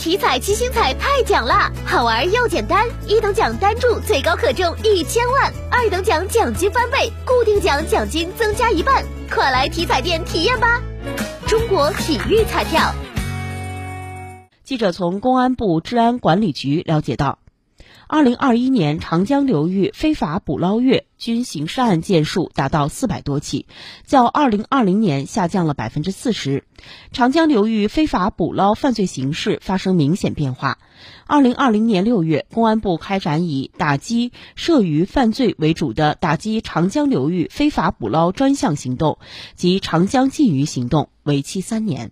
体彩七星彩太奖啦，好玩又简单，一等奖单注最高可中一千万，二等奖奖金翻倍，固定奖奖金增加一半，快来体彩店体验吧！中国体育彩票。记者从公安部治安管理局了解到。二零二一年长江流域非法捕捞月均刑事案件数达到四百多起，较二零二零年下降了百分之四十。长江流域非法捕捞犯罪形势发生明显变化。二零二零年六月，公安部开展以打击涉渔犯罪为主的打击长江流域非法捕捞专项行动及长江禁渔行动，为期三年。